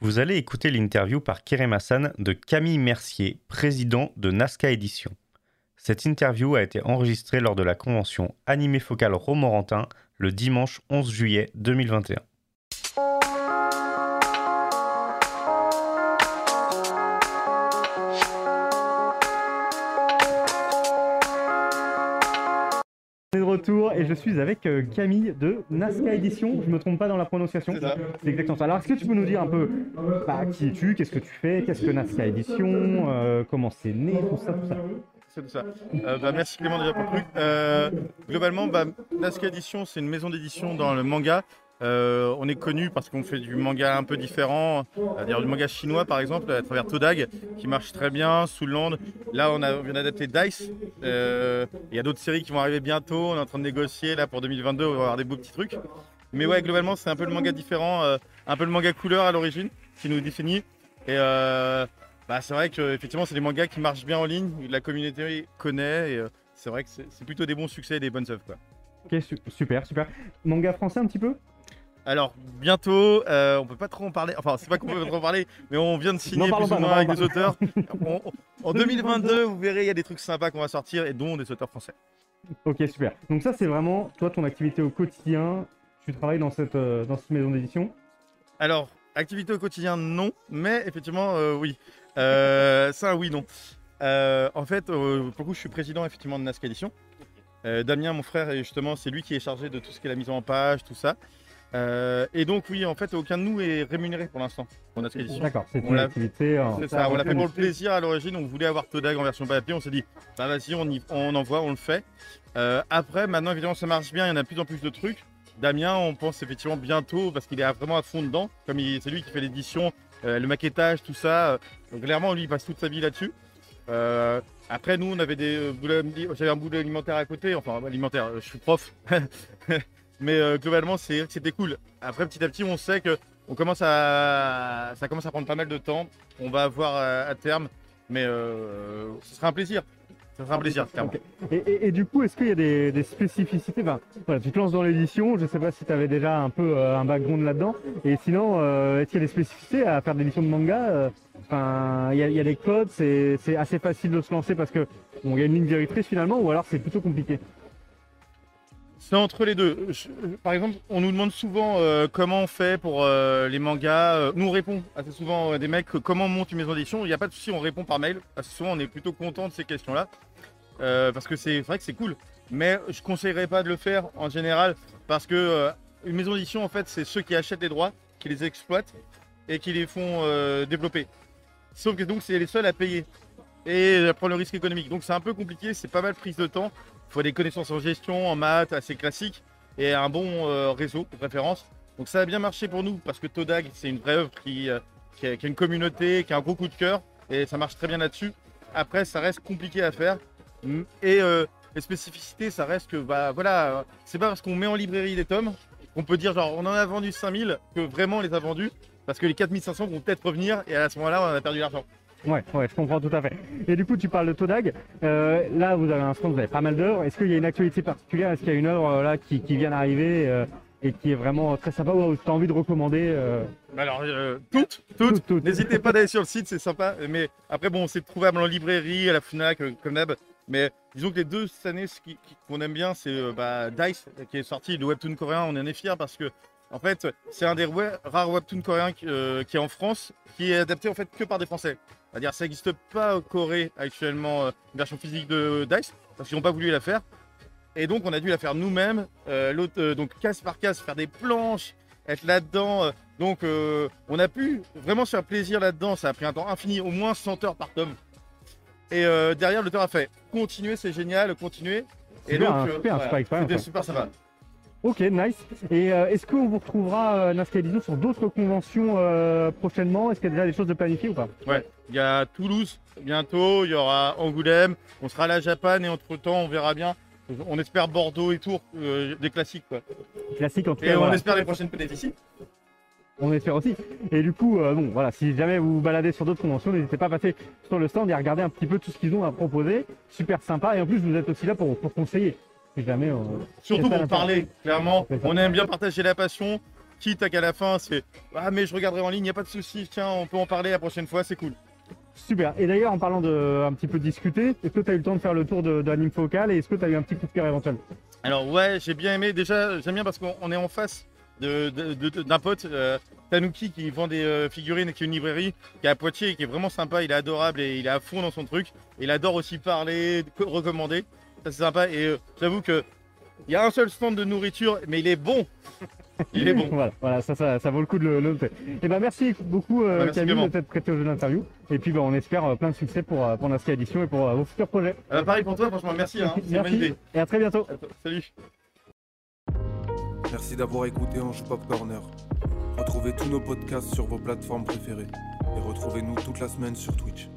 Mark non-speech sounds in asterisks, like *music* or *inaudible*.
Vous allez écouter l'interview par Kerem Hassan de Camille Mercier, président de Nazca Édition. Cette interview a été enregistrée lors de la convention Animé Focal Romorantin le dimanche 11 juillet 2021. Retour et je suis avec euh, Camille de Nazca Édition. Je me trompe pas dans la prononciation. C'est exactement ça. Alors, est-ce que tu peux nous dire un peu bah, qui es-tu, qu'est-ce que tu fais, qu'est-ce que Nazca Édition, euh, comment c'est né, tout ça, tout ça? Tout ça. Euh, bah, merci Clément déjà pour le truc. Euh, globalement, bah, Nazca Édition, c'est une maison d'édition dans le manga. Euh, on est connu parce qu'on fait du manga un peu différent, c'est-à-dire du manga chinois par exemple, à travers Todag, qui marche très bien, Soulland. Là, on, a, vient d'adapter Dice. Euh, Il y a d'autres séries qui vont arriver bientôt. On est en train de négocier là pour 2022. On va avoir des beaux petits trucs. Mais ouais, globalement, c'est un peu le manga différent, euh, un peu le manga couleur à l'origine qui nous définit. Et bah, c'est vrai que effectivement, c'est des mangas qui marchent bien en ligne. La communauté connaît et c'est vrai que c'est plutôt des bons succès et des bonnes œuvres. Ok, su- super, super. Manga français un petit peu? Alors bientôt, euh, on peut pas trop en parler. Enfin, c'est pas qu'on peut pas trop en parler, mais on vient de signer plus ou moins avec des auteurs. On- on- en *laughs* 2022, vous verrez, il y a des trucs sympas qu'on va sortir et dont des auteurs français. Ok, super. Donc ça, c'est vraiment, toi, ton activité au quotidien. Tu travailles dans cette, euh, dans cette maison d'édition? Alors, activité au quotidien, non, mais effectivement, euh, oui. Ça, oui, non. En fait, pour le coup, je suis président effectivement de Nazca Édition. Damien, mon frère, justement, c'est lui qui est chargé de tout ce qui est la mise en page, tout ça. Euh, et donc, oui, en fait, aucun de nous est rémunéré pour l'instant pour Nazca Édition. D'accord, c'est une activité. euh, C'est ça, on l'a fait pour le plaisir à l'origine. On voulait avoir Todag en version papier. On s'est dit, bah vas-y, on, y- on envoie, on le fait. Euh, après, maintenant, évidemment, ça marche bien. Il y en a de plus en plus de trucs. Damien, on pense effectivement bientôt, parce qu'il est vraiment à fond dedans. Comme c'est lui qui fait l'édition, euh, le maquettage, tout ça. Donc, clairement, lui, il passe toute sa vie là-dessus. Euh, après, nous, on avait des j'avais un boulot alimentaire à côté. Enfin, alimentaire, je suis prof. *laughs* Mais euh, globalement, c'est c'était cool. Après, petit à petit, on sait que on commence à, ça commence à prendre pas mal de temps. On va voir à, à terme, mais euh, ce sera un plaisir. Sera un plaisir, clairement. Et, du coup, est-ce qu'il y a des, spécificités? Enfin, voilà, Tu te lances dans l'édition, je ne sais pas si tu avais déjà un peu euh, un background là-dedans. Et sinon, euh, est-ce qu'il y a des spécificités à faire de l'édition de manga? Euh, Enfin, il y, a- des codes, c'est assez facile de se lancer parce que bon, y a une ligne directrice finalement, ou alors c'est plutôt compliqué? C'est entre les deux. Par exemple, on nous demande souvent euh, comment on fait pour euh, les mangas. Euh, nous, on répond assez souvent des mecs comment on monte une maison d'édition. Il n'y a pas de souci, on répond par mail. Assez souvent, on est plutôt content de ces questions-là. Parce que c'est vrai que c'est cool. Mais je conseillerais pas de le faire en général parce que une maison d'édition, en fait, c'est ceux qui achètent les droits, qui les exploitent et qui les font développer. Sauf que donc, c'est les seuls à payer et prendre le risque économique. Donc, c'est un peu compliqué, c'est pas mal prise de temps. Il faut des connaissances en gestion, en maths, assez classiques, et un bon euh, réseau de préférence. Donc ça a bien marché pour nous, parce que Todag, c'est une vraie œuvre qui, euh, qui, a, une communauté, qui a un gros coup de cœur, et ça marche très bien là-dessus. Après, ça reste compliqué à faire. Mm. Et euh, les spécificités, ça reste que, bah voilà, c'est pas parce qu'on met en librairie des tomes qu'on peut dire, genre, on en a vendu 5000, que vraiment on les a vendus, parce que les 4500 vont peut-être revenir, et à ce moment-là, on a perdu l'argent. Ouais, ouais, je comprends tout à fait. Et du coup, tu parles de Todag. Euh, là, vous avez un stand, vous avez pas mal d'œuvres. Est-ce qu'il y a une actualité particulière? Est-ce qu'il y a une œuvre euh, là qui, qui vient d'arriver euh, et qui est vraiment très sympa ou tu as envie de recommander euh, Alors, toutes, toutes. Toutes, toutes. N'hésitez pas d'aller sur le site, c'est sympa. Mais après, bon, c'est trouvable en librairie, à la Fnac, comme d'hab. Mais disons que les deux cette année, ce qu'on aime bien, c'est bah, Dice, qui est sorti, le webtoon coréen. On en est fiers parce que, en fait, c'est un des rares webtoons coréens qui, euh, qui est en France, qui est adapté en fait que par des Français. C'est-à-dire, ça n'existe pas au Corée actuellement, euh, une version physique de Dice, parce qu'ils n'ont pas voulu la faire. Et donc, on a dû la faire nous-mêmes, euh, l'autre, euh, donc case par case, faire des planches, être là-dedans. donc, on a pu vraiment se faire plaisir là-dedans. Ça a pris un temps infini, au moins 100 heures par tome. Et derrière, l'auteur a fait continuer, c'est génial, continuer. Et Super, donc, hein, super sympa. Ok, nice. Et euh, est-ce qu'on vous retrouvera euh, Édition sur d'autres conventions euh, prochainement? Est-ce qu'il y a déjà des choses de planifiées ou pas? Ouais, il y a Toulouse bientôt, il y aura Angoulême, on sera à la Japan et entre temps, on verra bien. On espère Bordeaux et Tours, euh, des classiques quoi. Classique en tout Et cas. on voilà. espère les prochaines peut-être ici. on espère aussi. Et du coup, euh, bon, voilà, si jamais vous vous baladez sur d'autres conventions, n'hésitez pas à passer sur le stand et à regarder un petit peu tout ce qu'ils ont à proposer. Super sympa. Et en plus, vous êtes aussi là pour, pour conseiller. Jamais. euh, Surtout pour parler, clairement. On aime bien partager la passion. Quitte à qu'à la fin, c'est Ah, mais je regarderai en ligne, y a pas de souci. Tiens, on peut en parler la prochaine fois, c'est cool. Super. Et d'ailleurs, en parlant de un petit peu discuter, est-ce que tu as eu le temps de faire le tour de, de l'anime focal et est-ce que tu as eu un petit coup de cœur éventuel? Alors, ouais, j'ai bien aimé. Déjà, j'aime bien parce qu'on on est en face de- de- de- d'un pote, euh, Tanuki, qui vend des euh, figurines et qui a une librairie qui est à Poitiers et qui est vraiment sympa. Il est adorable et il est à fond dans son truc. Il adore aussi parler, co- recommander. Ça, c'est sympa. Et euh, j'avoue que il y a un seul stand de nourriture, mais il est bon. *laughs* Il est bon. voilà, voilà, ça, ça, ça vaut le coup de le, le noter. Et ben merci beaucoup euh, Bah, merci Camille de t'être prêté au jeu d'interview. Et puis ben, on espère euh, plein de succès pour, euh, pour Nasca Edition et pour euh, vos futurs projets. Euh, pareil pour toi, franchement, merci. Hein. C'est une bonne merci idée. et à très bientôt. Salut. Merci d'avoir écouté Ange Pop Corner. Retrouvez tous nos podcasts sur vos plateformes préférées et retrouvez-nous toute la semaine sur Twitch.